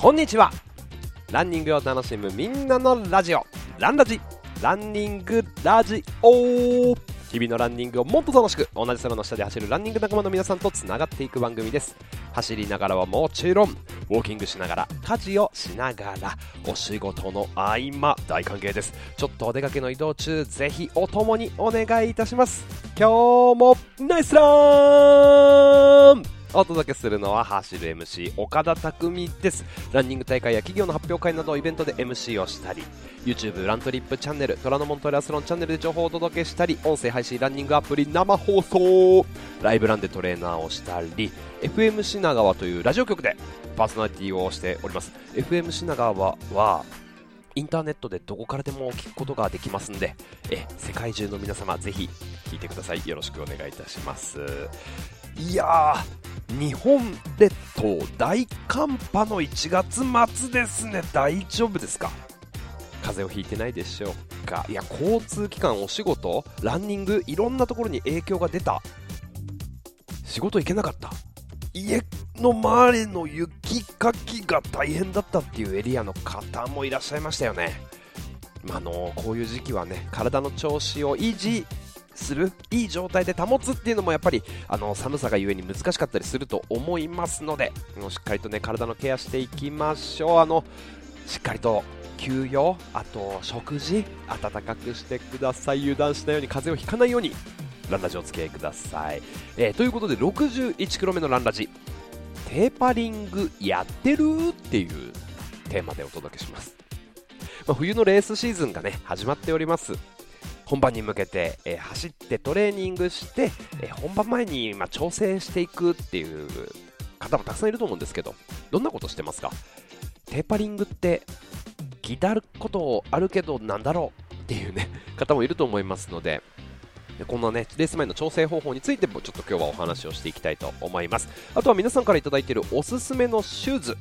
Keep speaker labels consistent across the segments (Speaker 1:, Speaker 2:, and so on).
Speaker 1: こんにちは。ランニングを楽しむみんなのラジオ。ランラジ。ランニングラジ。オ日々のランニングをもっと楽しく同じ空の下で走るランニング仲間の皆さんとつながっていく番組です。走りながらはもちろんウォーキングしながら家事をしながらお仕事の合間大歓迎です。ちょっとお出かけの移動中ぜひお供にお願いいたします。今日もナイスランお届けするのは走る MC 岡田匠です。ランニング大会や企業の発表会などイベントで MC をしたり YouTube ラントリップチャンネル虎ノ門トレアスロンチャンネルで情報をお届けしたり音声配信ランニングアプリ生放送ライブランでトレーナーをしたり FM 品川というラジオ局でパーソナリティをしております。FM 品川はインターネットでどこからでも聞くことができますんでえ世界中の皆様ぜひ聞いてください。よろしくお願いいたします。いやー日本列島大寒波の1月末ですね。大丈夫ですか？風邪をひいてないでしょうか？いや交通機関お仕事？ランニング？いろんなところに影響が出た？仕事行けなかった？家の周りの雪かきが大変だったっていうエリアの方もいらっしゃいましたよね。ま、あのこういう時期はね体の調子を維持するいい状態で保つっていうのもやっぱりあの寒さがゆえに難しかったりすると思いますのでしっかりとね体のケアしていきましょう。あのしっかりと休養あと食事暖かくしてください。油断しないように風邪をひかないようにランラジお付き合いください、えー、ということで 61km 目のランラジテーパリングやってるっていうテーマでお届けします、まあ、冬のレースシーズンがね始まっております。本番に向けて、えー、走ってトレーニングして、えー、本番前に、まあ、調整していくっていう方もたくさんいると思うんですけどどんなことしてますか？テーパリングって聞いてあることあるけどなんだろうっていうね 方もいると思いますのでこんなねレース前の調整方法についてもちょっと今日はお話をしていきたいと思います。あとは皆さんから頂いているおすすめのシューズ。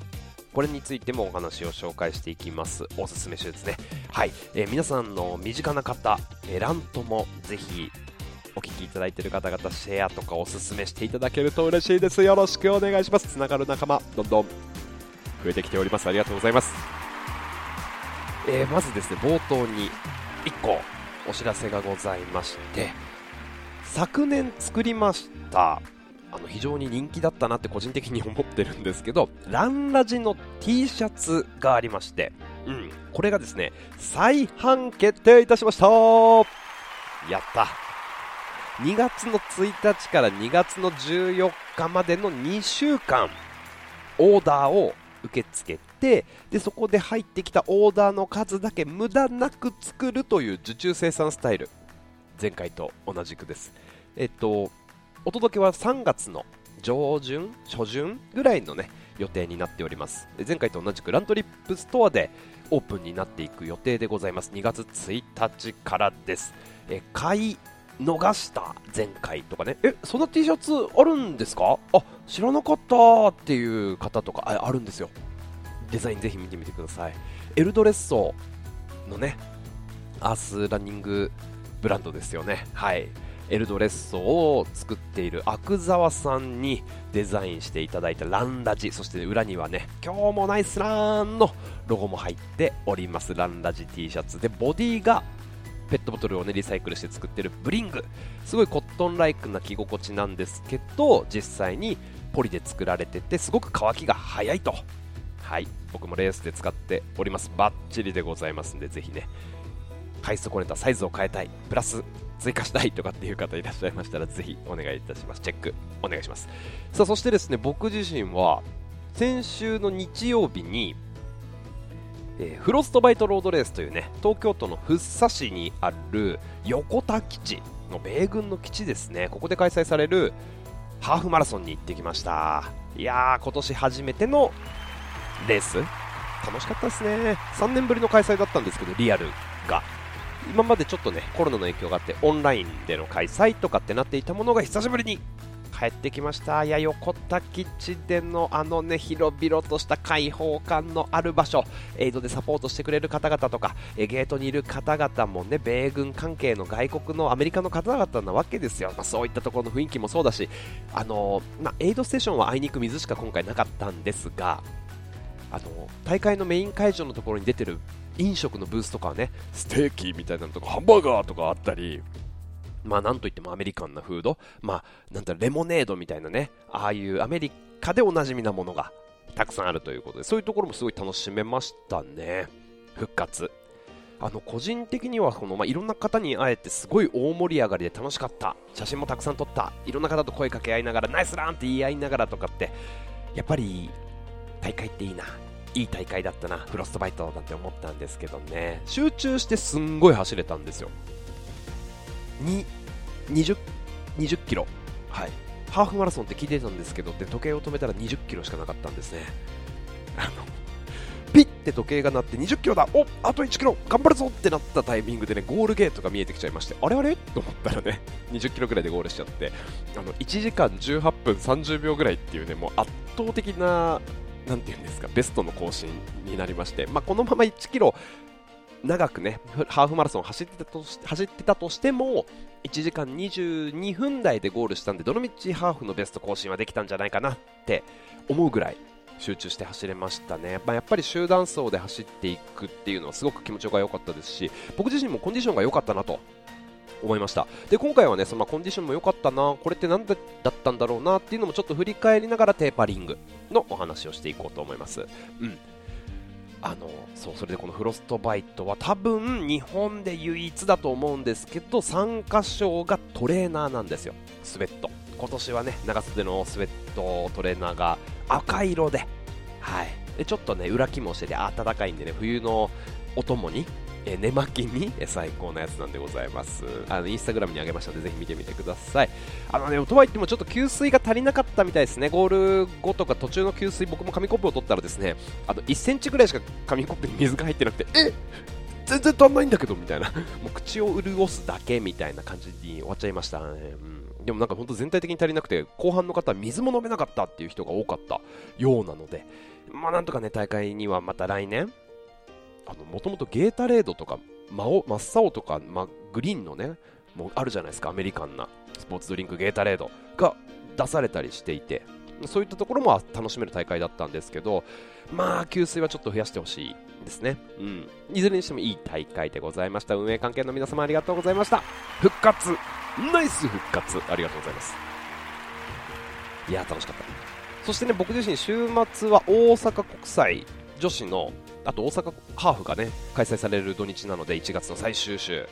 Speaker 1: これについてもお話を紹介していきます。おすすめシューズね。はい、えー、皆さんの身近な方、えー、ラントもぜひお聞きいただいている方々シェアとかおすすめしていただけると嬉しいです。よろしくお願いします。つながる仲間どんどん増えてきております。ありがとうございます、えー、まずですね冒頭に1個お知らせがございまして昨年作りましたあの非常に人気だったなって個人的に思ってるんですけど ランラジの T シャツがありまして、うん、これがですね再販決定いたしました。やった。2月の1日から2月の14日までの2週間オーダーを受け付けてでそこで入ってきたオーダーの数だけ無駄なく作るという受注生産スタイル。前回と同じくです。えっと、お届けは3月の上旬、初旬ぐらいのね、予定になっております。前回と同じくラントリップストアでオープンになっていく予定でございます。2月1日からです。え買い逃した前回とかね、え、そんな T シャツあるんですか？あ、知らなかったっていう方とかああるんですよ。デザインぜひ見てみてください。エルドレッソのね、アースランニングブランドですよね。はい。エルドレッソを作っている阿久澤さんにデザインしていただいたランラジそして裏にはね今日もナイスランのロゴも入っております。ランラジ T シャツ。でボディがペットボトルをねリサイクルして作ってるブリング。すごいコットンライクな着心地なんですけど実際にポリで作られててすごく乾きが早いと。はい。僕もレースで使っております。バッチリでございますんでぜひね買い損ねたサイズを変えたい。プラス追加したいとかっていう方いらっしゃいましたらぜひお願いいたします。チェックお願いします。さあそしてですね僕自身は先週の日曜日に、えー、フロストバイトロードレースというね東京都の福生市にある横田基地の米軍の基地ですね。ここで開催されるハーフマラソンに行ってきました。いやー今年初めてのレース。楽しかったですね。3年ぶりの開催だったんですけどリアルが。今までちょっとねコロナの影響があってオンラインでの開催とかってなっていたものが久しぶりに帰ってきました。いや横田基地でのあのね広々とした開放感のある場所。エイドでサポートしてくれる方々とかえゲートにいる方々もね米軍関係の外国のアメリカの方々なわけですよ、まあ、そういったところの雰囲気もそうだしあのまあ、エイドステーションはあいにく水しか今回なかったんですがあの大会のメイン会場のところに出てる飲食のブースとかはねステーキみたいなのとかハンバーガーとかあったりまあなんといってもアメリカンなフードまあなんだレモネードみたいなねああいうアメリカでおなじみなものがたくさんあるということでそういうところもすごい楽しめましたね。復活。あの個人的にはこの、まあ、いろんな方に会えてすごい大盛り上がりで楽しかった。写真もたくさん撮った。いろんな方と声かけ合いながらナイスランって言い合いながらとかってやっぱり大会っていいな。いい大会だったなフロストバイトなんて思ったんですけどね。集中してすんごい走れたんですよ。に 20, 20キロ。はい。ハーフマラソンって聞いてたんですけどで時計を止めたら20キロしかなかったんですね。あのピッて時計が鳴って20キロだ。おあと1キロ。頑張るぞってなったタイミングでねゴールゲートが見えてきちゃいましてあれあれ？と思ったらね20キロぐらいでゴールしちゃってあの1時間18分30秒ぐらいっていうねもう圧倒的ななんていうんですかベストの更新になりまして、まあ、このまま1キロ長くねハーフマラソン走ってたと走ってたとしても1時間22分台でゴールしたんでどのみちハーフのベスト更新はできたんじゃないかなって思うぐらい集中して走れましたね、まあ、やっぱり集団走で走っていくっていうのはすごく気持ちが良かったですし僕自身もコンディションが良かったなと思いました。で今回はねそのコンディションも良かったなこれって何だったんだろうなっていうのもちょっと振り返りながらテーパリングのお話をしていこうと思います。うん。あのそうそれでこのフロストバイトは多分日本で唯一だと思うんですけど参加賞がトレーナーなんですよ。スウェット。今年はね長袖のスウェットトレーナーが赤色で。はい。でちょっとね裏起もしてて暖かいんでね冬のお供にえ寝巻きに最高なやつなんでございます。あのインスタグラムにあげましたのでぜひ見てみてください。あのねとはいってもちょっと給水が足りなかったみたいですね。ゴール後とか途中の給水僕も紙コップを取ったらですねあの1センチぐらいしか紙コップに水が入ってなくてえ全然足んないんだけどみたいな。もう口を潤すだけみたいな感じに終わっちゃいましたね、うん、でもなんか本当全体的に足りなくて後半の方は水も飲めなかったっていう人が多かったようなので。まあなんとかね大会にはまた来年もともとゲータレードとか真っ青とか、ま、グリーンのねもうあるじゃないですかアメリカンなスポーツドリンクゲータレードが出されたりしていてそういったところも楽しめる大会だったんですけどまあ給水はちょっと増やしてほしいですね、うん、いずれにしてもいい大会でございました。運営関係の皆様ありがとうございました。復活ナイス復活ありがとうございます。いや楽しかった。そしてね僕自身週末は大阪国際女子のあと大阪ハーフがね開催される土日なので1月の最終週。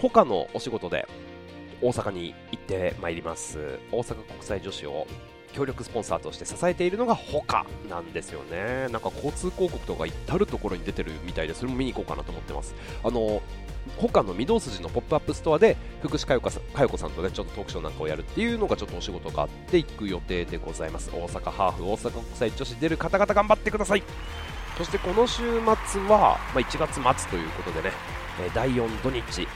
Speaker 1: HOKAのお仕事で大阪に行ってまいります。大阪国際女子を協力スポンサーとして支えているのが HOKAなんですよね。なんか交通広告とか至る所に出てるみたいでそれも見に行こうかなと思ってます。あの HOKAの御堂筋のポップアップストアで福士加代子さんとねちょっとトークショーなんかをやるっていうのがちょっとお仕事があって行く予定でございます。大阪ハーフ大阪国際女子出る方々頑張ってください。そしてこの週末は、まあ、1月末ということでね、え、第4土日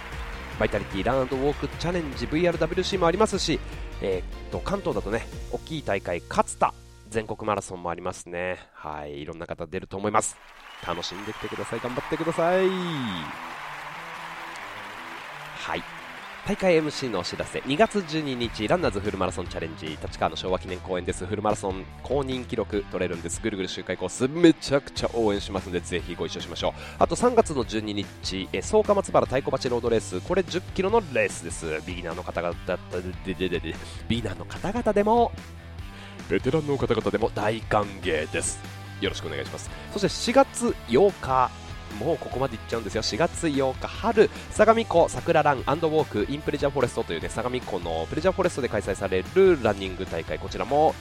Speaker 1: バイタリティランウォークチャレンジ VRWC もありますし、えー、っと関東だとね大きい大会勝田全国マラソンもありますね。はいいろんな方出ると思います。楽しんできてください。頑張ってください。はい。大会 MC のお知らせ。2月12日ランナーズフルマラソンチャレンジ立川の昭和記念公園です。フルマラソン公認記録取れるんです。ぐるぐる周回コースめちゃくちゃ応援しますのでぜひご一緒しましょう。あと3月の12日え草加松原太鼓鉢ロードレース。これ1 0キロのレースです。ビギナーの方々ででででビギナーの方々でもベテランの方々でも大歓迎です。よろしくお願いします。そして4月8日もうここまでいっちゃうんですよ。4月8日春相模湖桜ランウォークインプレジャーフォレストというね相模湖のプレジャーフォレストで開催されるランニング大会こちらも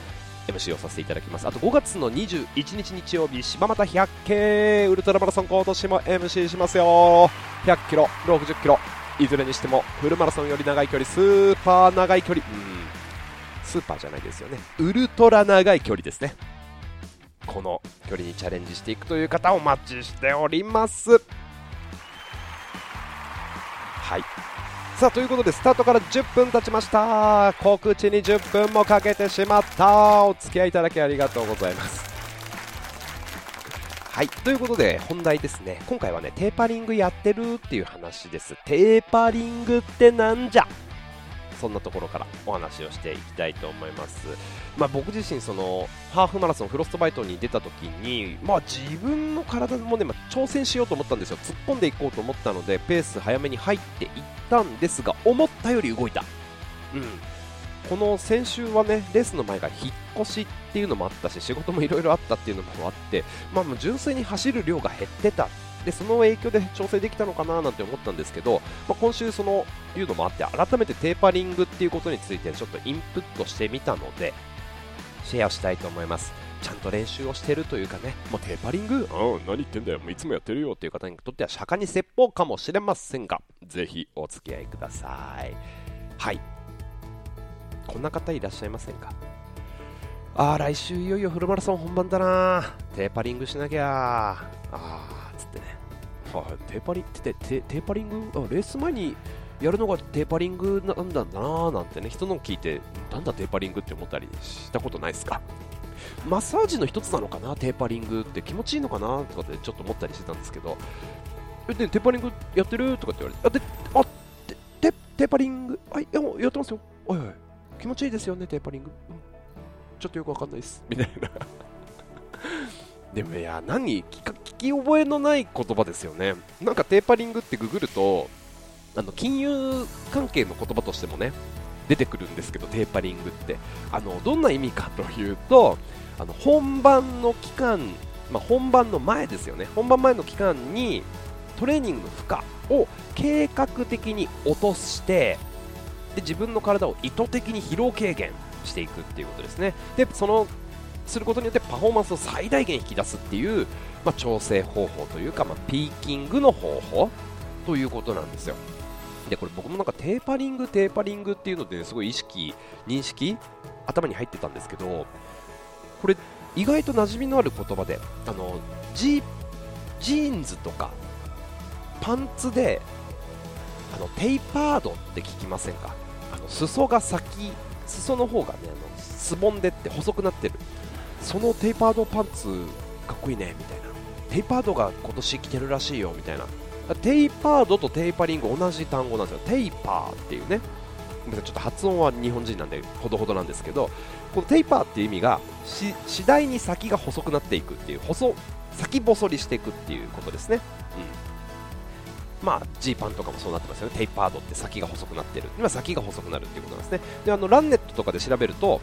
Speaker 1: MC をさせていただきます。あと5月の21日日曜日柴又100系ウルトラマラソン今年も MC しますよ。100キロ60キロ。いずれにしてもフルマラソンより長い距離スーパー長い距離。うん。スーパーじゃないですよね。ウルトラ長い距離ですね。この距離にチャレンジしていくという方お待ちしております。はい。さあということでスタートから10分経ちました。告知に10分もかけてしまった。お付き合いいただきありがとうございます。はい。ということで本題ですね。今回はねテーパリングやってるっていう話です。テーパリングってなんじゃ？そんなところからお話をしていきたいと思います、まあ、僕自身そのハーフマラソンフロストバイトに出た時に、まあ、自分の体もね、まあ、挑戦しようと思ったんですよ。突っ込んでいこうと思ったのでペース早めに入っていったんですが思ったより動いた、うん、この先週はねレースの前が引っ越しっていうのもあったし仕事もいろいろあったっていうのもあって、まあ、純粋に走る量が減ってた。でその影響で調整できたのかななんて思ったんですけど、まあ、今週そのいうのもあって改めてテーパリングっていうことについてちょっとインプットしてみたのでシェアしたいと思います。ちゃんと練習をしてるというかね。もうテーパリング？うん何言ってんだよ。もういつもやってるよっていう方にとっては釈迦に説法かもしれませんが。ぜひお付き合いください。はい。こんな方いらっしゃいませんか？ああ来週いよいよフルマラソン本番だな。テーパリングしなきゃ。ああはい、テーパリテテテーパリング？あレース前にやるのがテーパリングなんだななんてね人の聞いてなんだテーパリングって思ったりしたことないですか？マッサージの一つなのかな？テーパリングって気持ちいいのかなとかってちょっと思ったりしてたんですけど。えでテーパリングやってるとかって言われてあであテーパリング？はいややってますよ。はいはい。気持ちいいですよねテーパリング、うん、ちょっとよくわかんないです。みたいな。でもいや何聞き覚えのない言葉ですよね。なんかテーパリングってググるとあの金融関係の言葉としてもね出てくるんですけどテーパリングって。あのどんな意味かというとあの本番の期間、まあ、本番の前ですよね。本番前の期間にトレーニングの負荷を計画的に落としてで自分の体を意図的に疲労軽減していくっていうことですね。でそのすることによってパフォーマンスを最大限引き出すっていう、まあ、調整方法というか、まあ、ピーキングの方法ということなんですよ。でこれ僕もなんかテーパリング、テーパリングっていうので、すごい意識、認識、頭に入ってたんですけど、これ意外と馴染みのある言葉で、あのジジーンズとかパンツであのテイパードって聞きませんか？あの裾が先、裾の方がねあのすぼんでって細くなってる。そのテイパードパンツかっこいいねみたいな。テイパードが今年着てるらしいよみたいな。テイパードとテイパリング同じ単語なんですよ。テイパーっていうね。ちょっと発音は日本人なんでほどほどなんですけどこのテイパーっていう意味が次第に先が細くなっていくっていう細先細りしていくっていうことですね、うん、まあジーパンとかもそうなってますよね。テイパードって先が細くなってる。今先が細くなるっていうことなんですね。であのランネットとかで調べると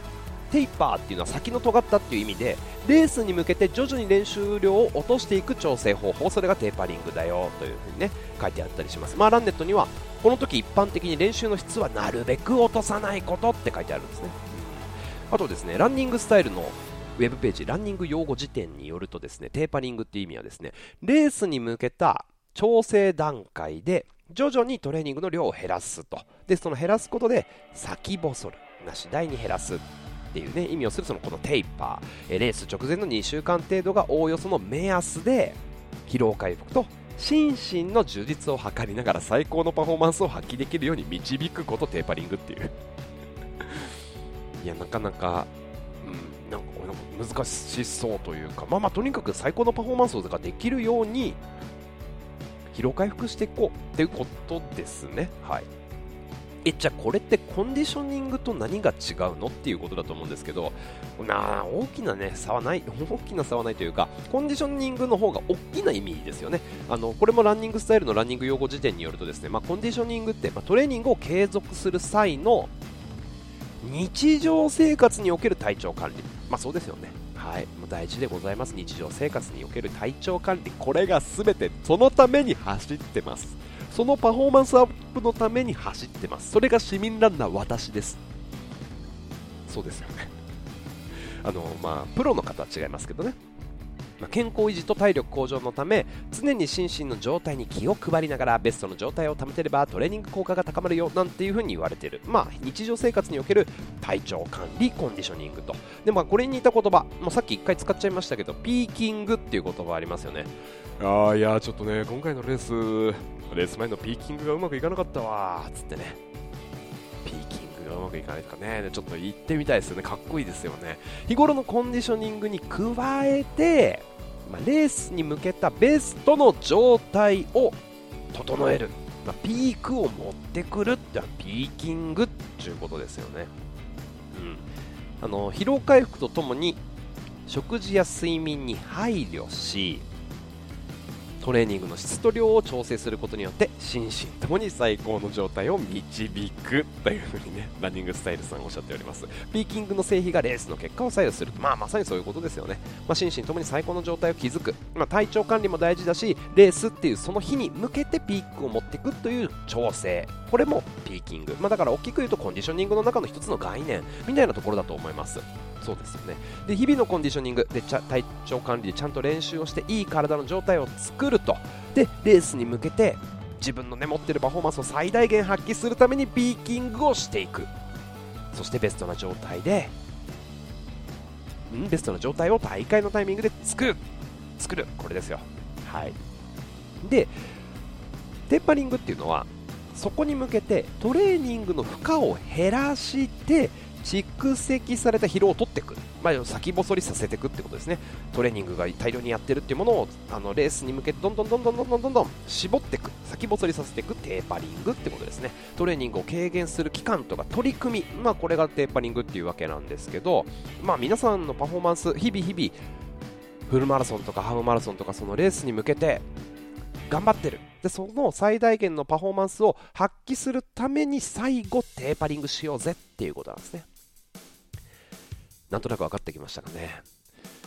Speaker 1: テイパーっていうのは先の尖ったっていう意味でレースに向けて徐々に練習量を落としていく調整方法それがテーパリングだよというふうにね書いてあったりします。まあランネットにはこの時一般的に練習の質はなるべく落とさないことって書いてあるんですね。あとですねランニングスタイルのウェブページランニング用語辞典によるとですねテーパリングっていう意味はですねレースに向けた調整段階で徐々にトレーニングの量を減らすと。でその減らすことで先細るな次第に減らす。っていうね意味をするそのこのテイパー。えレース直前の2週間程度がおおよその目安で疲労回復と心身の充実を図りながら最高のパフォーマンスを発揮できるように導くことテーパリングっていう。いやなかなか、うん、なんか難しそうというかまあまあとにかく最高のパフォーマンスができるように疲労回復していこうっていうことですね。はい。えじゃあこれってコンディショニングと何が違うのっていうことだと思うんですけどな大きな、ね、差はない 大きな差はないというかコンディショニングの方が大きな意味ですよね。あのこれもランニングスタイルのランニング用語辞典によるとですね、まあ、コンディショニングって、まあ、トレーニングを継続する際の日常生活における体調管理、まあ、そうですよね。はい、もう大事でございます。日常生活における体調管理。これが全てそのために走ってます。そのパフォーマンスアップのために走ってます。それが市民ランナー私です。そうですよね。あのまあプロの方は違いますけどね。ま健康維持と体力向上のため常に心身の状態に気を配りながらベストの状態を保てればトレーニング効果が高まるよなんていう風に言われている、まあ、日常生活における体調管理コンディショニングと。で、まあ、これに似た言葉、まあ、さっき1回使っちゃいましたけどピーキングっていう言葉ありますよね。ああいやちょっとね今回のレースレース前のピーキングがうまくいかなかったわ。つってね。ピーキングがうまくいかないとかね。ちょっと言ってみたいですよね。かっこいいですよね。日頃のコンディショニングに加えてまあ、レースに向けたベストの状態を整える。まあ、ピークを持ってくるってピーキングっていうことですよね、うん、あの疲労回復とともに食事や睡眠に配慮しトレーニングの質と量を調整することによって心身ともに最高の状態を導くというふうにねランニングスタイルさんおっしゃっております。ピーキングの成否がレースの結果を左右するまあまさにそういうことですよね、まあ、心身ともに最高の状態を築く、まあ、体調管理も大事だしレースっていうその日に向けてピークを持っていくという調整。これもピーキング、まあ、だから大きく言うとコンディショニングの中の一つの概念みたいなところだと思います。そうですよね。で日々のコンディショニングで体調管理でちゃんと練習をしていい体の状態を作ると。でレースに向けて自分の、ね、持っているパフォーマンスを最大限発揮するためにピーキングをしていく。そしてベストな状態でんベストな状態を大会のタイミングで作る。作る。これですよ。はい。でテーパリングっていうのはそこに向けてトレーニングの負荷を減らして蓄積された疲労を取っていく、まあ、先細りさせていくってことですね。トレーニングが大量にやってるっていうものをあのレースに向けてどんどんどんどんどんどんどんどん絞っていく。先細りさせていくテーパリングってことですね。トレーニングを軽減する期間とか取り組み、まあ、これがテーパリングっていうわけなんですけど、まあ、皆さんのパフォーマンス日々日々フルマラソンとかハーフマラソンとかそのレースに向けて頑張ってる。でその最大限のパフォーマンスを発揮するために最後テーパリングしようぜっていうことなんですね。なんとなく分かってきましたかね。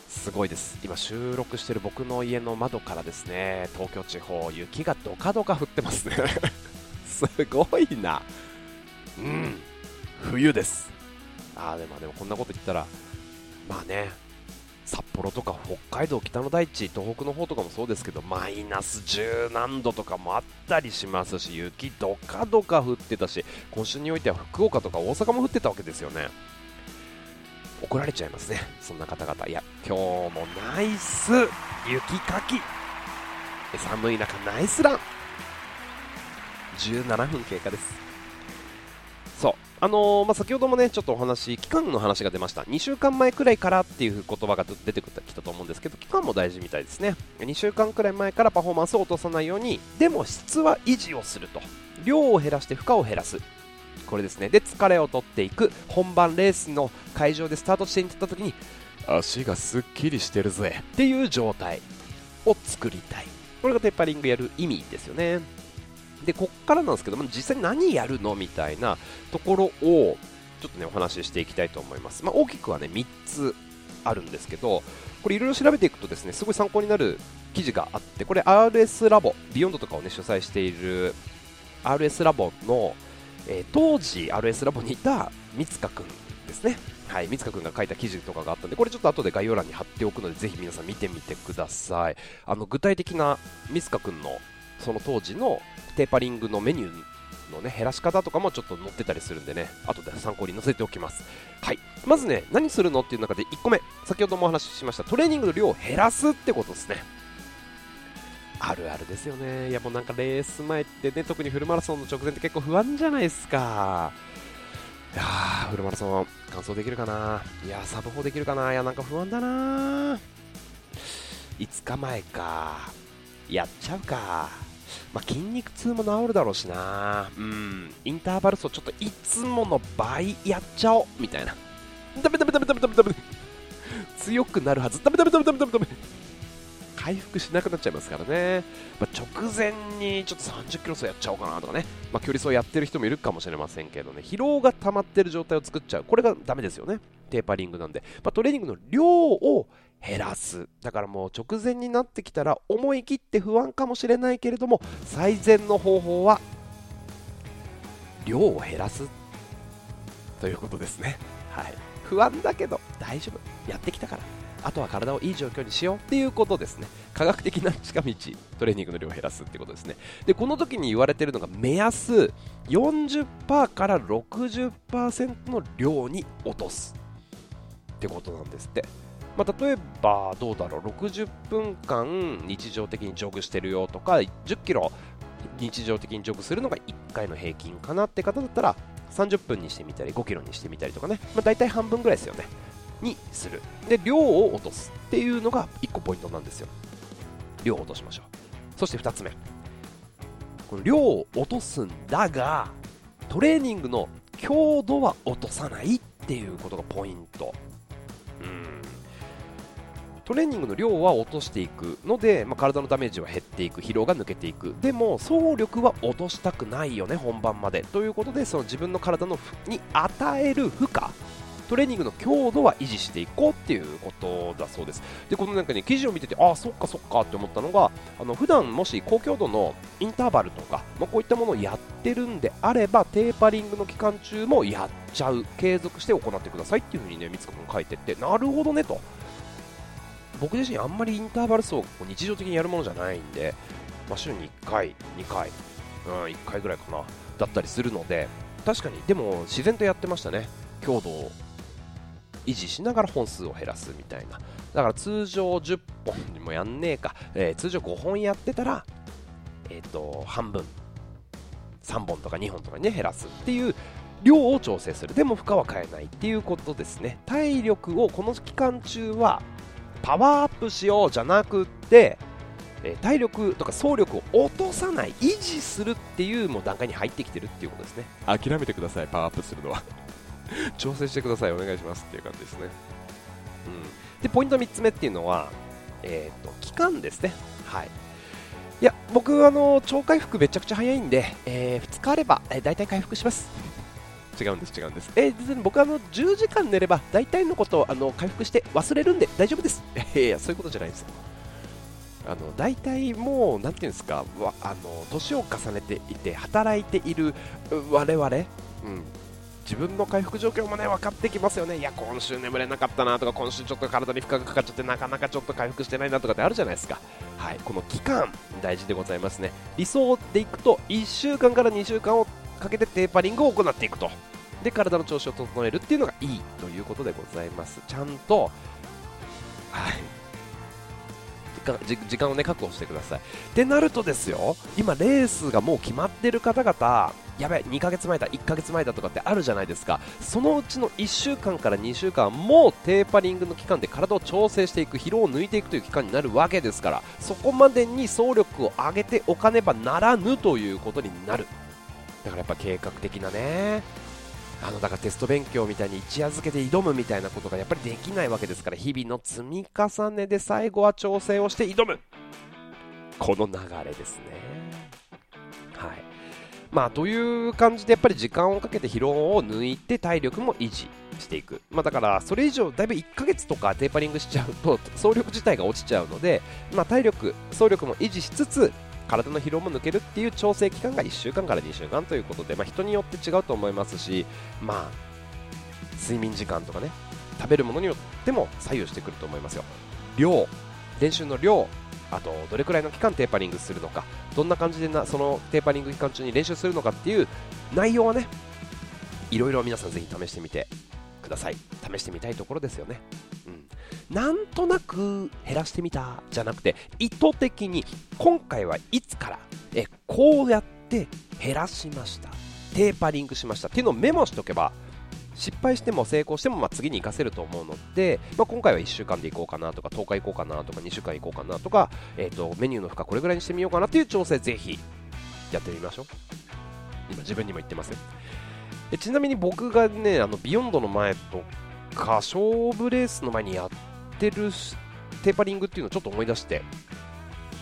Speaker 1: すごいです。今収録してる僕の家の窓からですね東京地方雪がドカドカ降ってますね。すごいな。うん。冬です。ああでもでもこんなこと言ったらまあね札幌とか北海道、北の大地、東北の方とかもそうですけどマイナス10何度とかもあったりしますし雪どかどか降ってたし今週においては福岡とか大阪も降ってたわけですよね。怒られちゃいますね。そんな方々。いや今日もナイス。雪かき。寒い中ナイスラン。17分経過です。そう。あのー、まあ、先ほどもねちょっとお話期間の話が出ました。2週間前くらいからっていう言葉が出てきたと思うんですけど期間も大事みたいですね。2週間くらい前からパフォーマンスを落とさないようにでも質は維持をすると。量を減らして負荷を減らす。これですね。で疲れを取っていく本番レースの会場でスタートしていった時に足がすっきりしてるぜ。っていう状態を作りたい。これがテッパリングやる意味ですよね。でこっからなんですけども実際何やるのみたいなところをちょっとねお話ししていきたいと思います、まあ、大きくはね3つあるんですけどこれいろいろ調べていくとですねすごい参考になる記事があってこれ RS ラボビヨンドとかをね主催している RS ラボのえー、当時 RS ラボにいた三塚くんですね。はい、三塚くんが書いた記事とかがあったんで、これちょっと後で概要欄に貼っておくので、ぜひ皆さん見てみてください。あの、具体的な三塚くんの、その当時のテーパリングのメニューのね、減らし方とかもちょっと載ってたりするんでね、後で参考に載せておきます。はい。まずね、何するのっていう中で1個目、先ほどもお話ししました、トレーニングの量を減らすってことですね。あるあるですよね。いやもうなんかレース前ってね、特にフルマラソンの直前って結構不安じゃないですか。いやー、フルマラソン完走できるかないやサブ4できるかないや、なんか不安だな5日前か。やっちゃうか。まあ、筋肉痛も治るだろうしな。うん。インターバル走ちょっといつもの倍やっちゃおうみたいな。ダメダメダメダメダメダメ強くなるはず。ダメダメダメダメダメダメ回復しなくなっちゃいますからね、まあ、直前にちょっと30キロ走やっちゃおうかなとかね、まあ、距離走やってる人もいるかもしれませんけどね。疲労が溜まってる状態を作っちゃう。これがダメですよね。テーパリングなんで、まあ、トレーニングの量を減らす。だからもう直前になってきたら思い切って不安かもしれないけれども最善の方法は量を減らす。ということですね。はい。不安だけど大丈夫。やってきたから。あとは体をいい状況にしようっていうことですね。科学的な近道トレーニングの量を減らすってことですね。でこの時に言われてるのが目安40%から60%の量に落とすってことなんですって。まあ、例えばどうだろう。60分間日常的にジョグしてるよとか10キロ日常的にジョグするのが1回の平均かなって方だったら30分にしてみたり5キロにしてみたりとかね、まあ、大体半分ぐらいですよね。にする。で量を落とすっていうのが1個ポイントなんですよ。量を落としましょう。そして2つ目。この量を落とすんだがトレーニングの強度は落とさないっていうことがポイント。うん。トレーニングの量は落としていくので、まあ、体のダメージは減っていく疲労が抜けていく。でも走力は落としたくないよね本番まで。ということでその自分の体のに与える負荷トレーニングの強度は維持していこうっていうことだそうです。でこのなんかね記事を見ててああそっかそっかって思ったのがあの普段もし高強度のインターバルとか、まあ、こういったものをやってるんであればテーパリングの期間中もやっちゃう継続して行ってくださいっていうふうにね三つ子君書いてってなるほどねと。僕自身あんまりインターバル走を日常的にやるものじゃないんで、まあ、週に1回、2回、うん、1回ぐらいかなだったりするので確かにでも自然とやってましたね強度を。維持しながら本数を減らすみたいな。だから通常10本にもやんねえか、えー、通常5本やってたら、えーと、半分。3本とか2本とかに、ね、減らすっていう量を調整する。でも負荷は変えないっていうことですね。体力をこの期間中はパワーアップしようじゃなくってえ体力とか走力を落とさない維持するっていうもう段階に入ってきてるっていうことですね。諦めてくださいパワーアップするのは。調整してください、お願いしますっていう感じですね。うん、で、ポイント3つ目っていうのは、えーと、期間ですね。はい。いや、僕、あの、超回復めちゃくちゃ早いんで、えー、2日あれば、えー、大体回復します。違うんです、違うんです。えー、僕、あの、10時間寝れば、大体のことをあの回復して忘れるんで大丈夫です。いや、そういうことじゃないですよ。あの大体もう、なんていうんですか、あの年を重ねていて、働いている我々、うん、自分の回復状況もね分かってきますよね、いや今週眠れなかったなとか今週ちょっと体に負荷がかかっちゃってなかなかちょっと回復してないなとかってあるじゃないですか、はい、この期間大事でございますね。理想でいくと1週間から2週間をかけてテーパリングを行っていくと。で体の調子を整えるっていうのがいいということでございます。ちゃんとはい。時間をね確保してください。ってなるとですよ、今レースがもう決まってる方々、やべえ2ヶ月前だ、1ヶ月前だとかってあるじゃないですか、そのうちの1週間から2週間もうテーパリングの期間で体を調整していく、疲労を抜いていくという期間になるわけですから、そこまでに総力を上げておかねばならぬということになる。だからやっぱ計画的なねあのだからテスト勉強みたいに一夜漬けで挑むみたいなことがやっぱりできないわけですから日々の積み重ねで最後は調整をして挑む。この流れですね。はい。まあという感じでやっぱり時間をかけて疲労を抜いて体力も維持していく、まあ、だからそれ以上だいぶ1ヶ月とかテーパリングしちゃうと走力自体が落ちちゃうので、まあ、体力走力も維持しつつ体の疲労も抜けるっていう調整期間が1週間から2週間ということで、まあ、人によって違うと思いますし、まあ、睡眠時間とかね食べるものによっても左右してくると思いますよ。量練習の量あとどれくらいの期間テーパリングするのかどんな感じでなそのテーパリング期間中に練習するのかっていう内容はねいろいろ皆さんぜひ試してみてください。試してみたいところですよね。うん。なんとなく減らしてみたじゃなくて意図的に今回はいつからえこうやって減らしました。テーパリングしました。っていうのをメモしておけば失敗しても成功してもま次に活かせると思うので、まあ、今回は1週間でいこうかなとか10日いこうかなとか2週間いこうかなとか、えーと、メニューの負荷これぐらいにしてみようかなっていう調整ぜひやってみましょう。今自分にも言ってますえちなみに僕がねあのビヨンドの前とか勝負レースの前にやってるテーパリングっていうのをちょっと思い出して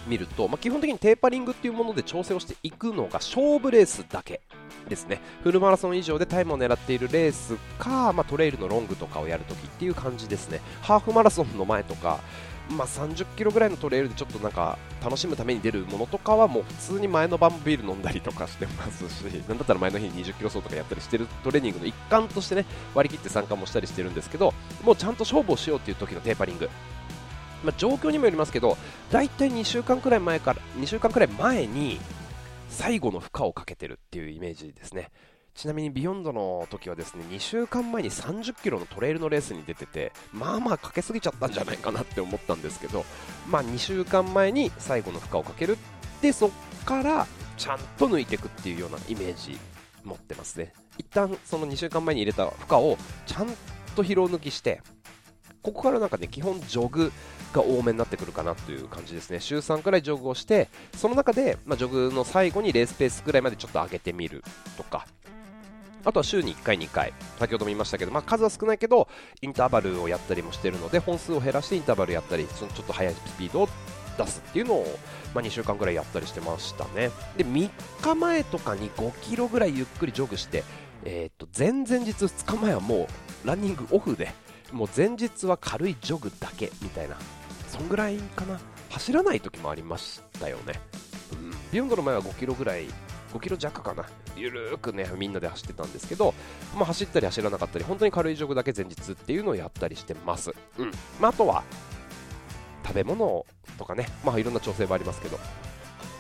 Speaker 1: みると、まあ、基本的にテーパリングっていうもので調整をしていくのが勝負レースだけですね。フルマラソン以上でタイムを狙っているレースか、まあ、トレイルのロングとかをやるときっていう感じですね。ハーフマラソンの前とかまあ、30キロぐらいのトレイルでちょっとなんか楽しむために出るものとかはもう普通に前の晩ビール飲んだりとかしてますし なんだったら前の日に20キロ走とかやったりしてるトレーニングの一環としてね割り切って参加もしたりしてるんですけどもうちゃんと勝負をしようっていう時のテーパリング。まあ、状況にもよりますけど大体2週間くらい前から2週間くらい前に最後の負荷をかけてるっていうイメージですね。ちなみにビヨンドの時はですね2週間前に30キロのトレイルのレースに出ててまあまあかけすぎちゃったんじゃないかなって思ったんですけど、まあ、2週間前に最後の負荷をかけるでそっからちゃんと抜いていくっていうようなイメージ持ってますね。一旦その2週間前に入れた負荷をちゃんと疲労抜きしてここからなんかね基本ジョグが多めになってくるかなという感じですね。週3くらいジョグをしてその中で、まあ、ジョグの最後にレースペースくらいまでちょっと上げてみるとかあとは週に1回、2回、先ほども言いましたけど、まあ、数は少ないけど、インターバルをやったりもしてるので、本数を減らしてインターバルやったり、そのちょっと速いスピードを出すっていうのを、まあ、2週間ぐらいやったりしてましたね。で、3日前とかに5キロぐらいゆっくりジョグして、えー、っと前々日2日前はもうランニングオフで、もう前日は軽いジョグだけみたいな、そんぐらいかな。走らない時もありましたよね。うん、ビヨンドの前は5キロぐらい5キロ弱かな、ゆるーくね、みんなで走ってたんですけど、まあ、走ったり走らなかったり、本当に軽いジョグだけ前日っていうのをやったりしてます。うん。まあ、あとは、食べ物とかね、まあ、いろんな調整もありますけど、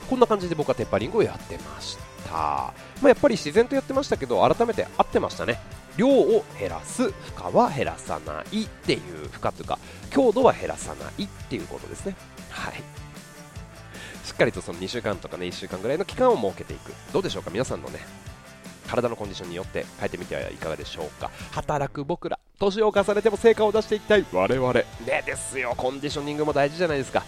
Speaker 1: こんな感じで僕はテッパリングをやってました。まあ、やっぱり自然とやってましたけど、改めて合ってましたね。量を減らす、負荷は減らさないっていう、負荷というか、強度は減らさないっていうことですね。はい。しっかりとその2週間とかね1週間ぐらいの期間を設けていく。どうでしょうか？皆さんのね体のコンディションによって変えてみてはいかがでしょうか？働く僕ら年を重ねても成果を出していきたい。我々。ねですよ。コンディショニングも大事じゃないですか。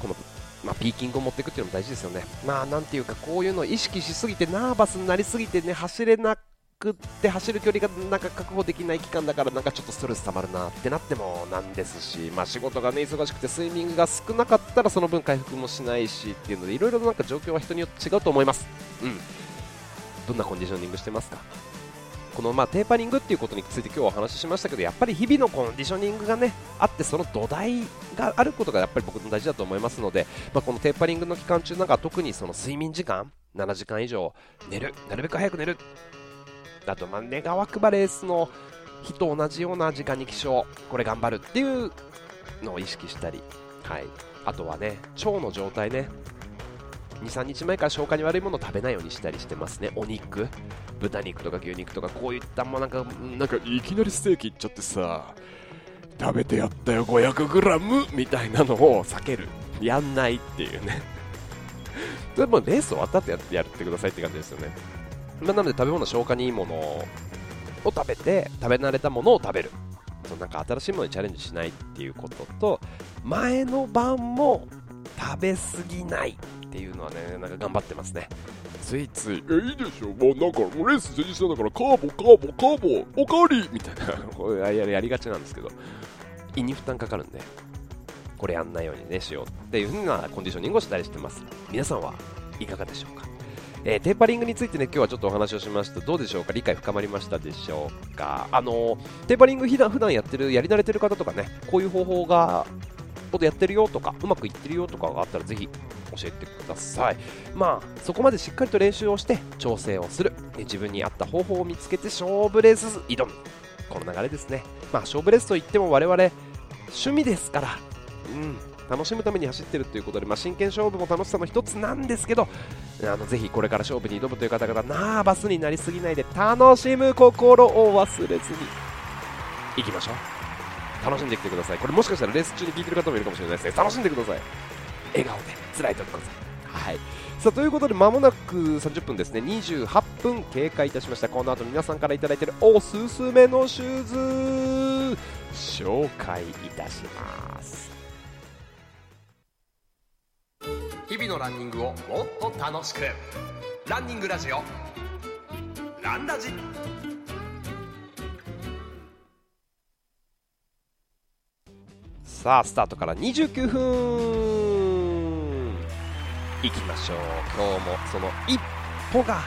Speaker 1: このまあ、ピーキングを持っていくっていうのも大事ですよね。まあ、なんていうか、こういうのを意識しすぎて、ナーバスになりすぎてね、走れなくって走る距離がなんか確保できない期間だからなんかちょっとストレス溜まるなってなってもなんですし、まあ、仕事がね忙しくてスイミングが少なかったらその分回復もしないしっていうのでいろいろなんか状況は人によって違うと思います。うん。どんなコンディショニングしてますか？このまあテーパリングっていうことについて今日お話ししましたけどやっぱり日々のコンディショニングがねあってその土台があることがやっぱり僕の大事だと思いますので、まあ、このテーパリングの期間中なんか特にその睡眠時間7時間以上寝るなるべく早く寝るあと、まあ、願わくばレースの日と同じような時間に起床、これ頑張るっていうのを意識したり、はい、あとはね、腸の状態ね、2、3日前から消化に悪いものを食べないようにしたりしてますね、お肉、豚肉とか牛肉とか、こういったもなんか、なんかいきなりステーキいっちゃってさ、食べてやったよ、500g みたいなのを避ける、やんないっていうね。でもレース終わったってやってやってくださいって感じですよね。まあ、なので食べ物消化にいいものを食べて食べ慣れたものを食べる。なんか新しいものにチャレンジしないっていうことと前の晩も食べ過ぎないっていうのはねなんか頑張ってますね。ついつい、え、いいでしょ、もうなんか、レース前日なんだから、カーボ、カーボ、カーボ、おかわりみたいな、こうややりがちなんですけど、胃に負担かかるんで、これやんないようにね、しようっていう風なコンディショニングをしたりしてます。皆さんはいかがでしょうか？えー、テーパリングについてね今日はちょっとお話をしましたどうでしょうか？理解深まりましたでしょうか？あのテーパリング普段普段やってるやり慣れてる方とかねこういう方法がことやってるよとかうまくいってるよとかがあったらぜひ教えてください。まあそこまでしっかりと練習をして調整をする。自分に合った方法を見つけて勝負レース挑む。この流れですね。まあ勝負レースといっても我々趣味ですからうん楽しむために走ってるということで、まあ、真剣勝負も楽しさの一つなんですけどあのぜひこれから勝負に挑むという方々ナーバスになりすぎないで楽しむ心を忘れずに。いきましょう。楽しんできてください。これもしかしたらレース中に聞いてる方もいるかもしれないです。ね楽しんでください。笑顔で辛いとくださいはい。さあということで、まもなく30分ですね、28分経過いたしました。この後皆さんから頂いてるおすすめのシューズ、紹介いたします。日々のランニングをもっと楽しく。ランニングラジオ。ランラジ。さあスタートから29分。いきましょう。今日もその一歩が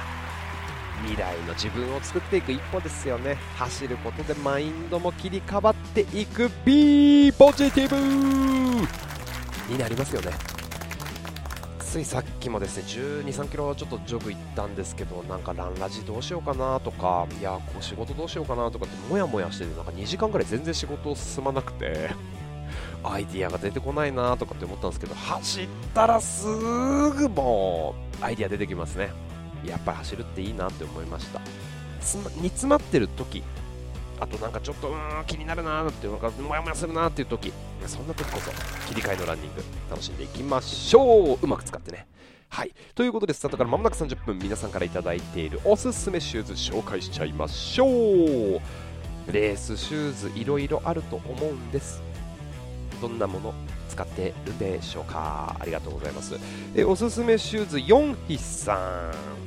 Speaker 1: 未来の自分を作っていく一歩ですよね。走ることでマインドも切り替わっていく。B ポジティブになりますよね。ついさっきもですね12、3キロちょっとジョグ行ったんですけどなんかランラジどうしようかなとかいやこう仕事どうしようかなとかってもやもやしててなんか2時間ぐらい全然仕事進まなくて アイディアが出てこないなとかって思ったんですけど走ったらすぐもうアイディア出てきますね。やっぱり走るっていいなって思いました。煮詰まってる時あとなんかちょっとうん気になるなーっていうのがもやもやするなーっていう時。そんな時こそ切り替えのランニング楽しんでいきましょう。うまく使ってね。はい。ということでスタートからまもなく30分皆さんから頂いているおすすめシューズ紹介しちゃいましょう。レースシューズいろいろあると思うんです。どんなもの使ってるでしょうか？ありがとうございます。えおすすめシューズ4筆さん。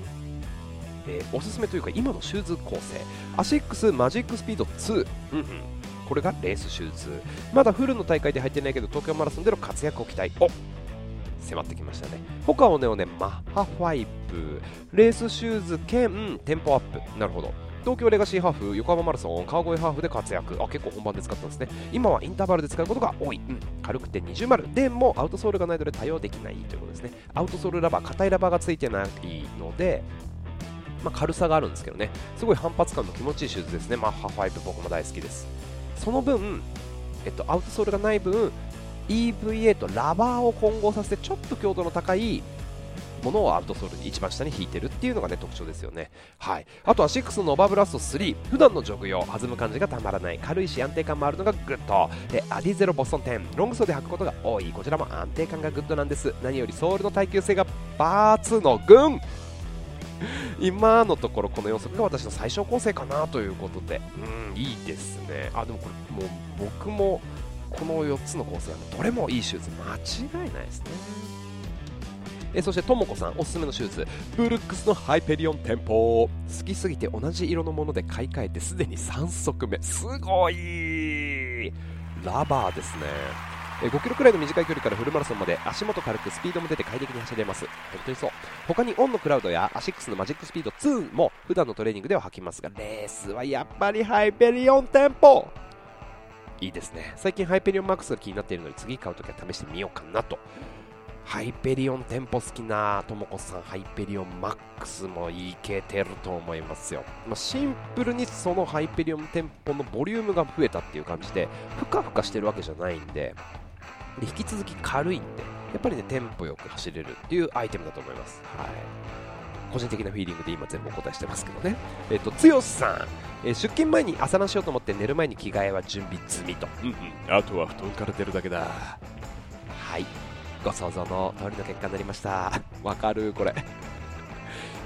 Speaker 1: えー、おすすめというか今のシューズ構成アシックスマジックスピード2、うんうん、これがレースシューズまだフルの大会で入ってないけど東京マラソンでの活躍を期待お迫ってきましたね HOKA ONE ONEマッハ5レースシューズ兼テンポアップなるほど東京レガシーハーフ、横浜マラソン、川越ハーフで活躍。あ、結構本番で使ったんですね。今はインターバルで使うことが多い。うん、軽くて20丸。でも、アウトソールがないので対応できないということですね。アウトソールラバー、硬いラバーがついてないので、まあ、軽さがあるんですけどね。すごい反発感の気持ちいいシューズですね。マッハ5、僕も大好きです。その分、えっと、アウトソールがない分、EVA とラバーを混合させてちょっと強度の高いものをアウトソールに一番下に敷いてるっていうのがね特徴ですよね。はい。あとはアシックスのノバブラスト3普段のジョグ用弾む感じがたまらない軽いし安定感もあるのがグッド。でアディゼロボストン10ロング走で履くことが多い。こちらも安定感がグッドなんです。何よりソールの耐久性がバーツの群。今のところこの4足が私の最小構成かなということで。うんいいですね。あでもこれもう僕もこの4つの構成はどれもいいシューズ間違いないですね。えそしてともこさんおすすめのシューズ。ブルックスのハイペリオンテンポ。好きすぎて同じ色のもので買い替えてすでに3足目。すごい。ラバーですね。5キロくらいの短い距離からフルマラソンまで足元軽くスピードも出て快適に走れます。本当にそう。他にオンのクラウドやアシックスのマジックスピード2も普段のトレーニングでは履きますがレースはやっぱりハイペリオンテンポいいですね。最近ハイペリオンマックスが気になっているので次買うときは試してみようかなと。ハイペリオンテンポ好きなともこさんハイペリオンマックスもいけてると思いますよ、まあ、シンプルにそのハイペリオンテンポのボリュームが増えたっていう感じでふかふかしてるわけじゃないんでで引き続き軽いんでやっぱりねテンポよく走れるっていうアイテムだと思います。はい。個人的なフィーリングで今全部お答えしてますけどね。えっと剛さん。えー、出勤前に朝ランしようと思って寝る前に着替えは準備済みと、うんうん、あとは布団から出るだけだ。はい。ご想像の通りの結果になりました。わかる？これ。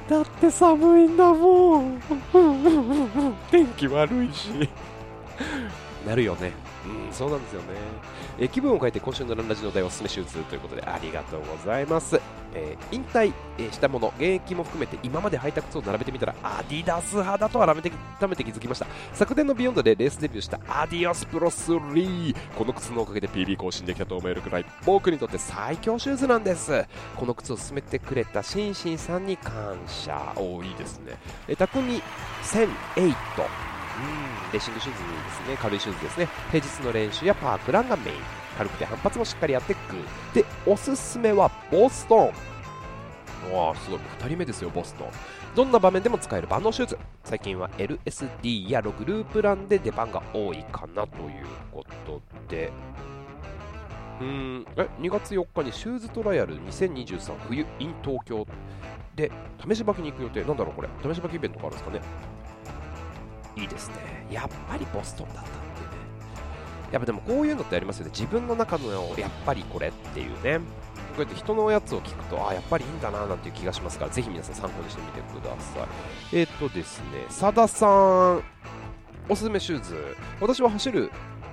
Speaker 1: だって寒いんだもん。天気悪いし。なるよねうんそうなんですよね。え気分を変えて今週のランラジの題おすすめシューズということでありがとうございます、えー、引退、したもの現役も含めて今まで履いた靴を並べてみたらアディダス派だと改めて改めて気づきました。昨年のビヨンドでレースデビューしたアディオスプロ3この靴のおかげで PB 更新できたと思えるくらい僕にとって最強シューズなんです。この靴を勧めてくれたシンシンさんに感謝。おいいですね。え匠1008レーシングシューズですね。軽いシューズですね。平日の練習やパークランがメイン。軽くて反発もしっかりやっていく。でおすすめはボストン。わあすごい。2人目ですよボストン。どんな場面でも使える万能シューズ。最近は LSD や6ループランで出番が多いかなということで。うん。え2月4日にシューズトライアル2023冬 in 東京。で試し履きに行く予定。なんだろうこれ。試し履きイベントがあるんですかねいいですね。やっぱりボストンだったっていうね。やっぱでもこういうのってありますよね。自分の中のやっぱりこれっていうね。こうやって人のやつを聞くとあやっぱりいいんだななんていう気がしますから。ぜひ皆さん参考にしてみてください。えっ、ー、とですねさださんおすすめシューズ。私は走る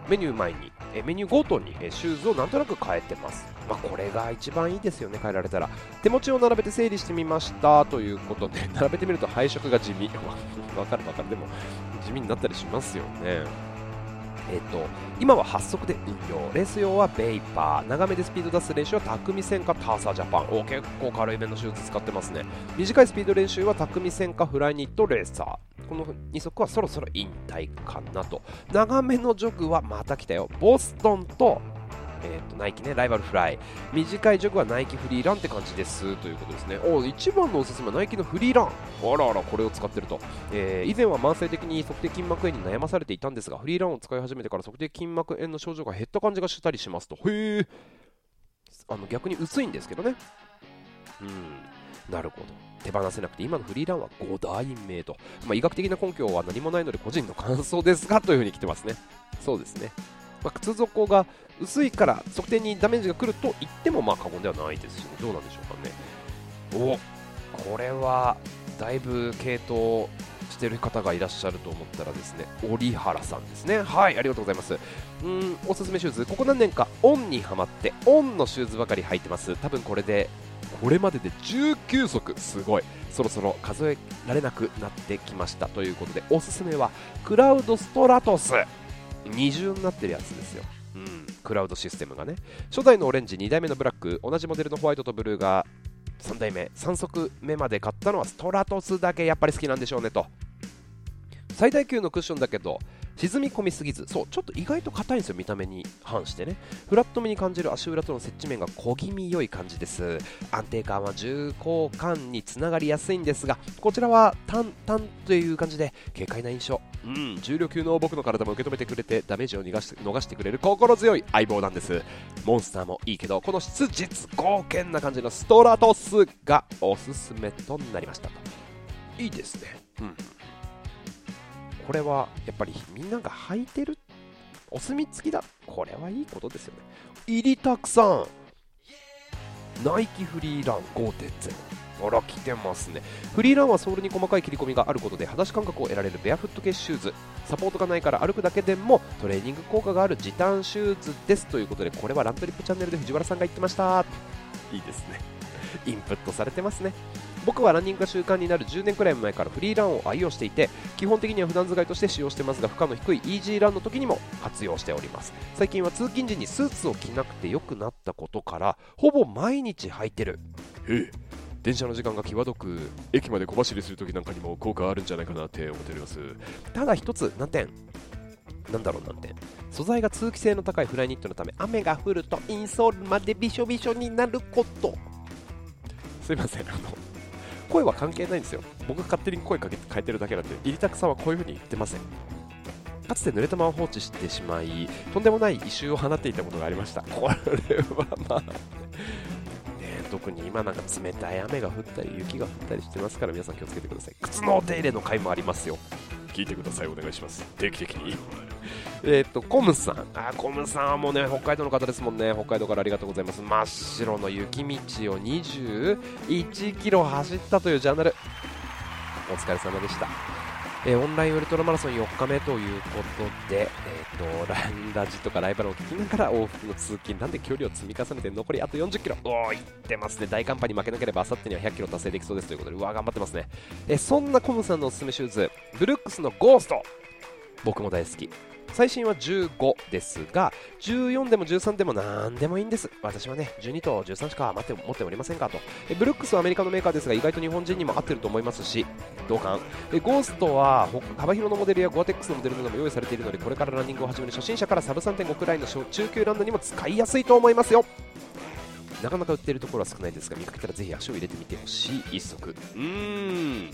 Speaker 1: メニュー前にえメニューごとに、えシューズをなんとなく変えてます、まあ、これが一番いいですよね変えられたら。手持ちを並べて整理してみましたということで 並べてみると配色が地味。わかるわかる。でも地味になったりしますよね。えっと、今は8速で運用、レース用はベイパー、長めでスピード出す練習は匠戦かターサージャパン、お結構軽い面のシューズ使ってますね。短いスピード練習は匠戦かフライニットレーサー、この2足はそろそろ引退かなと。長めのジョグはまた来たよ、ボストンとえーと、ナイキね、ライバルフライ。短いジョグはナイキフリーランって感じですということですね。お一番のおすすめはナイキのフリーラン。あらあら、これを使ってると。えー、以前は慢性的に測定筋膜炎に悩まされていたんですが、フリーランを使い始めてから測定筋膜炎の症状が減った感じがしたりしますと。へえ。あの逆に薄いんですけどね。うん、なるほど。手放せなくて今のフリーランは5代目と、まあ、医学的な根拠は何もないので個人の感想ですがというふうに来てますね。そうですね。まあ、靴底が薄いから測定にダメージが来ると言ってもまあ過言ではないですし、ね、どうなんでしょうかね。おこれはだいぶ系統してる方がいらっしゃると思ったらですね折原さんですね。はいありがとうございます。うんおすすめシューズ。ここ何年かオンにはまってオンのシューズばかり履いてます。多分これでこれまでで19足。すごい。そろそろ数えられなくなってきました。ということでおすすめはクラウドストラトス。二重になってるやつですよ。うん。クラウドシステムがね。初代のオレンジ2代目のブラック同じモデルのホワイトとブルーが3代目。3足目まで買ったのはストラトスだけやっぱり好きなんでしょうねと。最大級のクッションだけど沈み込みすぎずそうちょっと意外と硬いんですよ見た目に反してね。フラット目に感じる足裏との接地面が小気味良い感じです。安定感は重厚感につながりやすいんですがこちらは淡々という感じで軽快な印象。うん重量級の僕の体も受け止めてくれてダメージを逃がし逃してくれる心強い相棒なんです。モンスターもいいけどこの質実剛健な感じのストラトスがおすすめとなりましたと。いいですね。うん。これはやっぱりみんなが履いてるお墨付きだ。これはいいことですよね。入りたくさん。ナイキフリーラン5.0あら来てますね。フリーランはソールに細かい切り込みがあることで裸足感覚を得られるベアフット系シューズ。サポートがないから歩くだけでもトレーニング効果がある時短シューズですということでこれはラントリップチャンネルで藤原さんが言ってました。いいですね。インプットされてますね。僕はランニングが習慣になる10年くらい前からフリーランを愛用していて基本的には普段使いとして使用してますが負荷の低いイージーランの時にも活用しております。最近は通勤時にスーツを着なくて良くなったことからほぼ毎日履いてる。へえ。電車の時間が際どく駅まで小走りするときなんかにも効果あるんじゃないかなって思っております。ただ一つ難点。なんだろうなんて素材が通気性の高いフライニットのため雨が降るとインソールまでびしょびしょになること。すいません。あの声は関係ないんですよ。僕が勝手に声かけて変えてるだけなんで入りたくさんはこういう風に言ってません。かつて濡れたまま放置してしまいとんでもない異臭を放っていたことがありました。これはまあね特に今なんか冷たい雨が降ったり雪が降ったりしてますから皆さん気をつけてください。靴のお手入れの回もありますよ。聞いてください。お願いします。定期的に。えっとコムさん。あコムさんはもうね北海道の方ですもんね。北海道からありがとうございます。真っ白の雪道を21キロ走ったというジャーナル。お疲れ様でした。えー、オンラインウルトラマラソン4日目ということで、えーと、ランラジとかライバルを聞きながら往復の通勤なんで距離を積み重ねて残りあと40キロ。おーいってますね。大寒波に負けなければあさってには100キロ達成できそうですということでうわ頑張ってますね、えー、そんなコムさんのおすすめシューズブルックスのゴースト。僕も大好き。最新は15ですが14でも13でも何でもいいんです。私はね12と13しか待って持っておりませんかと。えブルックスはアメリカのメーカーですが意外と日本人にも合ってると思いますし同感。えゴーストは幅広のモデルやゴアテックスのモデルなども用意されているのでこれからランニングを始める初心者からサブ3.5くらいの中級ランドにも使いやすいと思いますよ。なかなか売っているところは少ないですが見かけたらぜひ足を入れてみてほしい一足。うーん。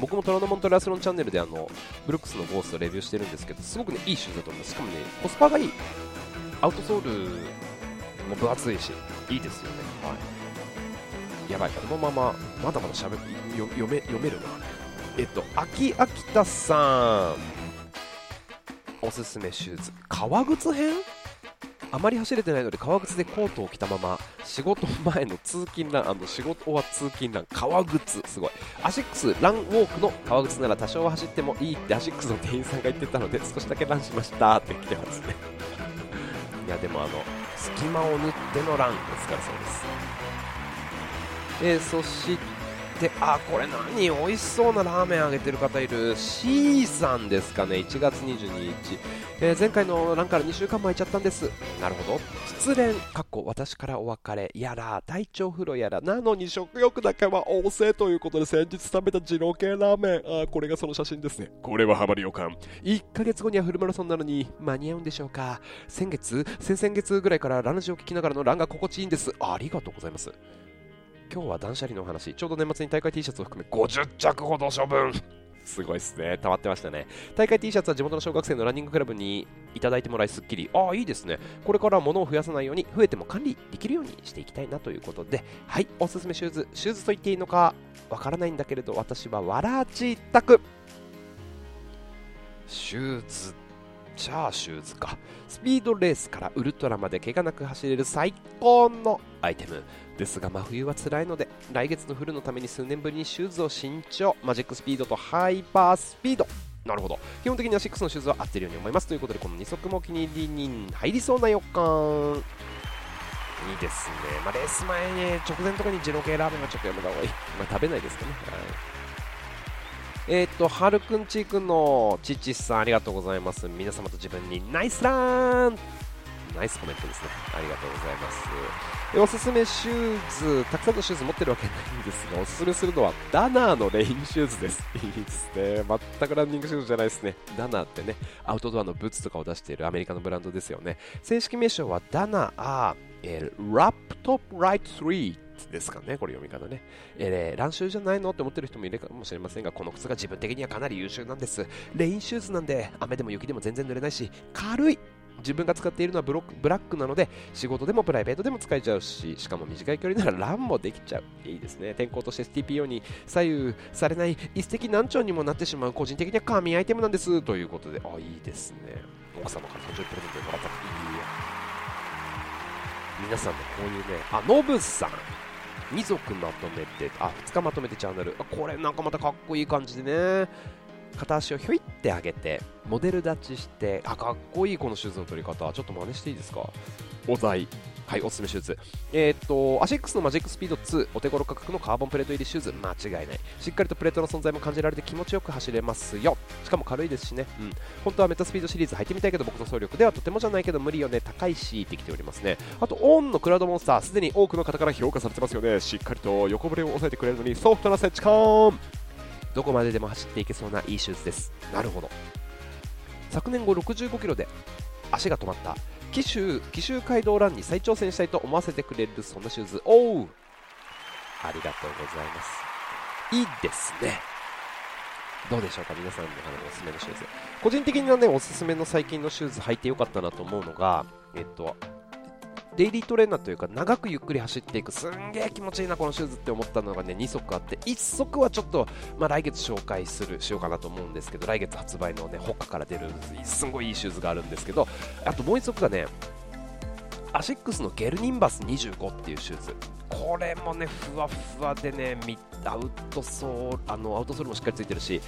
Speaker 1: 僕も虎ノ門トラスロンチャンネルであのブルックスのゴーストレビューしてるんですけどすごくねいいシューズだと思います。しかもねコスパがいい。アウトソールも分厚いしいいですよね。はい。やばい。このまままだまだしゃべ読め読めるな。えっと秋秋田さん。おすすめシューズ。革靴編？あまり走れてないので革靴でコートを着たまま仕事前の通勤ラン仕事は通勤ラン革靴すごい。アシックスランウォークの革靴なら多少は走ってもいいってアシックスの店員さんが言ってたので少しだけランしましたって来てますね。いやでもあの隙間を縫ってのランお疲れ様です。えー、そしてあこれ何美味しそうなラーメンあげてる方いる。C さんですかね。1月22日。えー、前回の欄から2週間も空いちゃったんです。なるほど。失恋かっこ私からお別れ。やら体調風呂やら。なのに食欲だけは旺盛ということで先日食べた二郎系ラーメン。あこれがその写真ですね。これはハマり予感。1ヶ月後にはフルマラソンなのに間に合うんでしょうか。先月先々月ぐらいからランジを聞きながらのランが心地いいんです。ありがとうございます。今日は断捨離のお話ちょうど年末に大会 T シャツを含め50着ほど処分すごいっすね。溜まってましたね。大会 T シャツは地元の小学生のランニングクラブにいただいてもらいすっきり。ああ、いいですね。これから物を増やさないように、増えても管理できるようにしていきたいなということで、はい、おすすめシューズ。シューズと言っていいのかわからないんだけれど、私はわらじたく。シューズチャーシューズか。スピードレースからウルトラまで怪我なく走れる最高のアイテム。ですが真冬は辛いので来月のフルのために数年ぶりにシューズを新調。マジックスピードとハイパースピード。なるほど。基本的には6のシューズは合ってるように思います。ということでこの2足もお気に入りに入りそうな予感。いいですね、まあ、レース前に直前とかにジロ系ラーメンはちょっとやめた方がいい、まあ、食べないですかね、はい。えっ、と、はるくんちーくんのちちさんありがとうございます。皆様と自分にナイスランナイスコメントですね。ありがとうございます。おすすめシューズ、たくさんのシューズ持ってるわけないんですが、おすすめするのはダナーのレインシューズです。いいですね。全くランニングシューズじゃないですね。ダナーってね、アウトドアのブーツとかを出しているアメリカのブランドですよね。正式名称はダナー、えー、ラップトップライト3ですかね、これ読み方ね。えー、ランシューじゃないのって思ってる人もいるかもしれませんが、この靴が自分的にはかなり優秀なんです。レインシューズなんで、雨でも雪でも全然濡れないし、軽い。自分が使っているのはブロックブラックなので仕事でもプライベートでも使えちゃうししかも短い距離ならランもできちゃう。いいですね。天候として STPO に左右されない一石何鳥にもなってしまう個人的には神アイテムなんです。ということであいいですね。奥様から30%でもらった。いいや。皆さんもこういうね。あノブさん。2足まとめてあ2日まとめてチャンネル。これなんかまたかっこいい感じでね。片足をひょいって上げてモデル立ちしてあかっこいいこのシューズの撮り方。ちょっと真似していいですか？お題。はい、おすすめシューズ。えー、っと、アシックスのマジックスピード2、お手頃価格のカーボンプレート入りシューズ、間違いない。しっかりとプレートの存在も感じられて気持ちよく走れますよ。しかも軽いですしね。うん。本当はメタスピードシリーズ履いてみたいけど、僕の走力ではとてもじゃないけど無理よね。高いし、ってきておりますね。あと、オンのクラウドモンスター、すでに多くの方から評価されてますよね。しっかりと横ブレを抑えてくれるのに、ソフトな接地感どこまででも走っていけそうないいシューズですなるほど昨年後65キロで足が止まった紀州紀州街道ランに再挑戦したいと思わせてくれるそんなシューズ。おう。ありがとうございます。いいですね。どうでしょうか？皆さんのおすすめのシューズ。個人的にはねおすすめの最近のシューズ履いてよかったなと思うのがえっとデイリートレーナーというか長くゆっくり走っていくすんげえ気持ちいいなこのシューズって思ったのがね2足あって1足はちょっと、まあ、来月紹介するしようかなと思うんですけど来月発売のねホッカから出るすんごいいいシューズがあるんですけどあともう1足がねアシックスのゲルニンバス25っていうシューズ。これもねふわふわでねアウトソールあのアウトソールもしっかりついてるし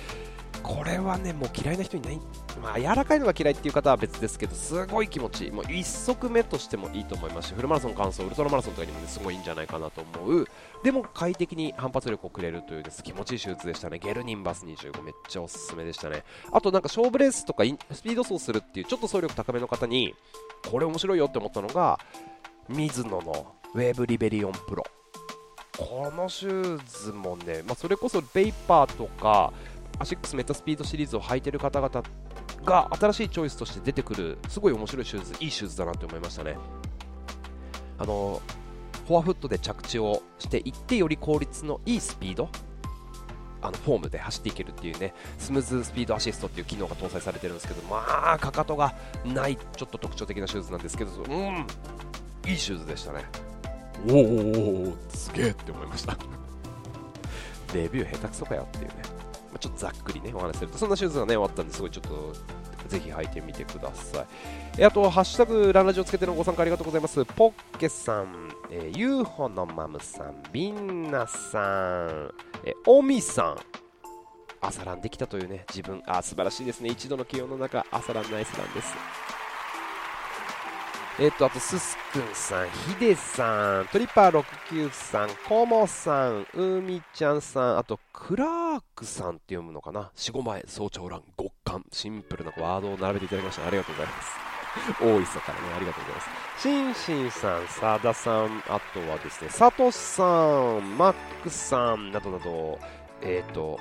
Speaker 1: これはねもう嫌いな人いない、まあ、柔らかいのが嫌いっていう方は別ですけどすごい気持ちいい。もう1足目としてもいいと思いますしフルマラソン完走ウルトラマラソンとかにも、ね、すごいいいんじゃないかなと思う。でも快適に反発力をくれるというです気持ちいいシューズでしたね。ゲルニンバス25めっちゃおすすめでしたね。あとなんか勝負レースとかスピード走するっていうちょっと走力高めの方にこれ面白いよって思ったのがミズノのウェーブリベリオンプロ。このシューズもね、まあ、それこそベイパーとかアシックスメタスピードシリーズを履いてる方々が新しいチョイスとして出てくるすごい面白いシューズいいシューズだなって思いましたね。あのフォアフットで着地をしていってより効率のいいスピードあのフォームで走っていけるっていうねスムーズスピードアシストっていう機能が搭載されてるんですけどまあかかとがないちょっと特徴的なシューズなんですけどうんいいシューズでしたね。おおすげえって思いました。レビュー下手くそかよっていうね、ちょっとざっくりね、お話しすると、そんなシューズがね、終わったんですごいちょっと、ぜひ履いてみてください。えあと、ハッシュタグ、ランラジオつけてのご参加ありがとうございます。ポッケさん、えー、ユーホのマムさん、ビンナさん、えー、オミさん、朝ランできたというね、自分、あ、素晴らしいですね。一度の気温の中、朝ランナイスランです。えっ、と、あと、すすくんさん、ひでさん、トリパー69さん、コモさん、うみちゃんさん、あと、クラークさんって読むのかな ?4、5枚、早朝欄、極寒、シンプルなワードを並べていただきました。ありがとうございます。大磯からね、ありがとうございます。しんしんさん、さださん、あとはですね、さとさん、マックさん、などなど、えっ、ー、と、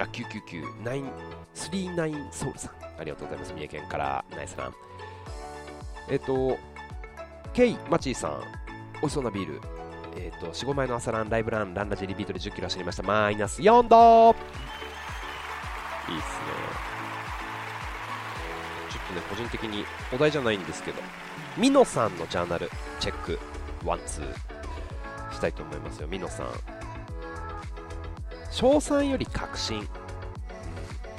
Speaker 1: あ、999、939ソウルさん、ありがとうございます。三重県からナイスラン。えっ、ー、と、ケイ・マチーさん、美味しそうなビール。えっ、ー、と、4、5枚の朝ラン、ライブラン、ランラジリピートで10キロ走りました。マイナス4度いいっすね。ちょっとね、個人的にお題じゃないんですけど、ミノさんのジャーナル、チェック、ワン、ツー、したいと思いますよ。ミノさん。賞賛より確信。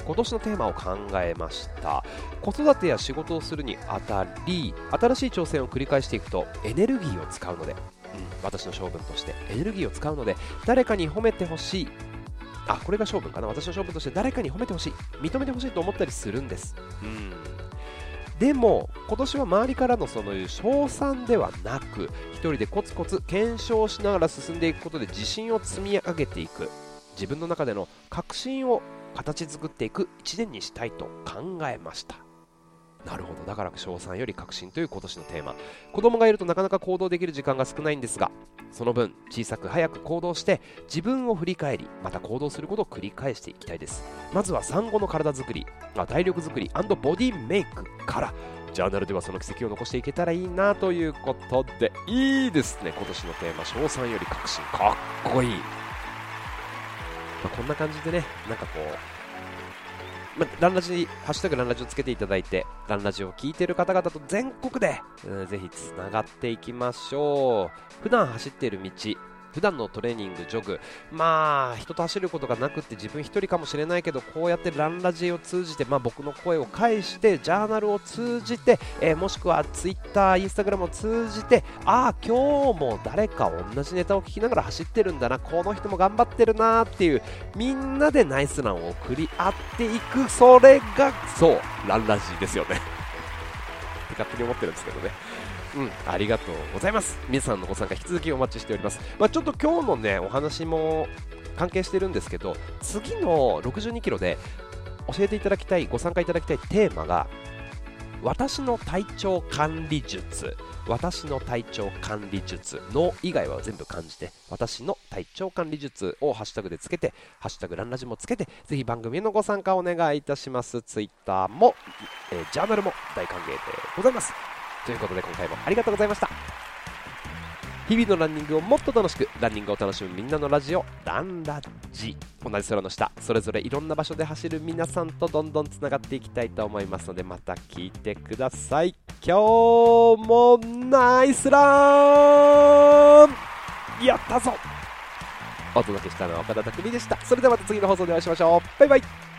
Speaker 1: 今年のテーマを考えました。子育てや仕事をするにあたり新しい挑戦を繰り返していくとエネルギーを使うので、うん、私の性分としてエネルギーを使うので誰かに褒めてほしいあこれが性分かな。私の性分として誰かに褒めてほしい認めてほしいと思ったりするんです、うん。でも今年は周りからのその称賛ではなく一人でコツコツ検証しながら進んでいくことで自信を積み上げていく。自分の中での確信を形作っていく1年にしたいと考えました。なるほど。だから賞賛より確信という今年のテーマ。子供がいるとなかなか行動できる時間が少ないんですがその分小さく早く行動して自分を振り返りまた行動することを繰り返していきたいです。まずは産後の体づくり体力づくりボディメイクからジャーナルではその奇跡を残していけたらいいなということでいいですね。今年のテーマ賞賛より確信かっこいい、まあ、こんな感じでねなんかこうまランラジ、ハッシュタグランラジをつけていただいて、ランラジを聞いている方々と全国で、うん、ぜひつながっていきましょう。普段走っている道、普段のトレーニング、ジョグ、まあ、人と走ることがなくって自分一人かもしれないけど、こうやってランラジを通じて、まあ、僕の声を返して、ジャーナルを通じて、えー、もしくはツイッター、インスタグラムを通じて、ああ、今日も誰か同じネタを聞きながら走ってるんだな、この人も頑張ってるなっていう、みんなでナイスランを送り合っていく、それが、そう、ランラジですよね。って勝手に思ってるんですけどね。うん、ありがとうございます。皆さんのご参加引き続きお待ちしております。まあ、ちょっと今日のね、お話も関係してるんですけど、次の62キロで教えていただきたい、ご参加いただきたいテーマが、私の体調管理術私の体調管理術の以外は全部漢字で私の体調管理術をハッシュタグでつけてハッシュタグランラジもつけてぜひ番組へのご参加お願いいたしますツイッターも、えー、ジャーナルも大歓迎でございますということで今回もありがとうございました。日々のランニングをもっと楽しくランニングを楽しむみんなのラジオランラジ。同じ空の下それぞれいろんな場所で走る皆さんとどんどんつながっていきたいと思いますのでまた聞いてください。今日もナイスラン!やったぞ!お届けしたのは岡田匠でした。それではまた次の放送でお会いしましょう。バイバイ。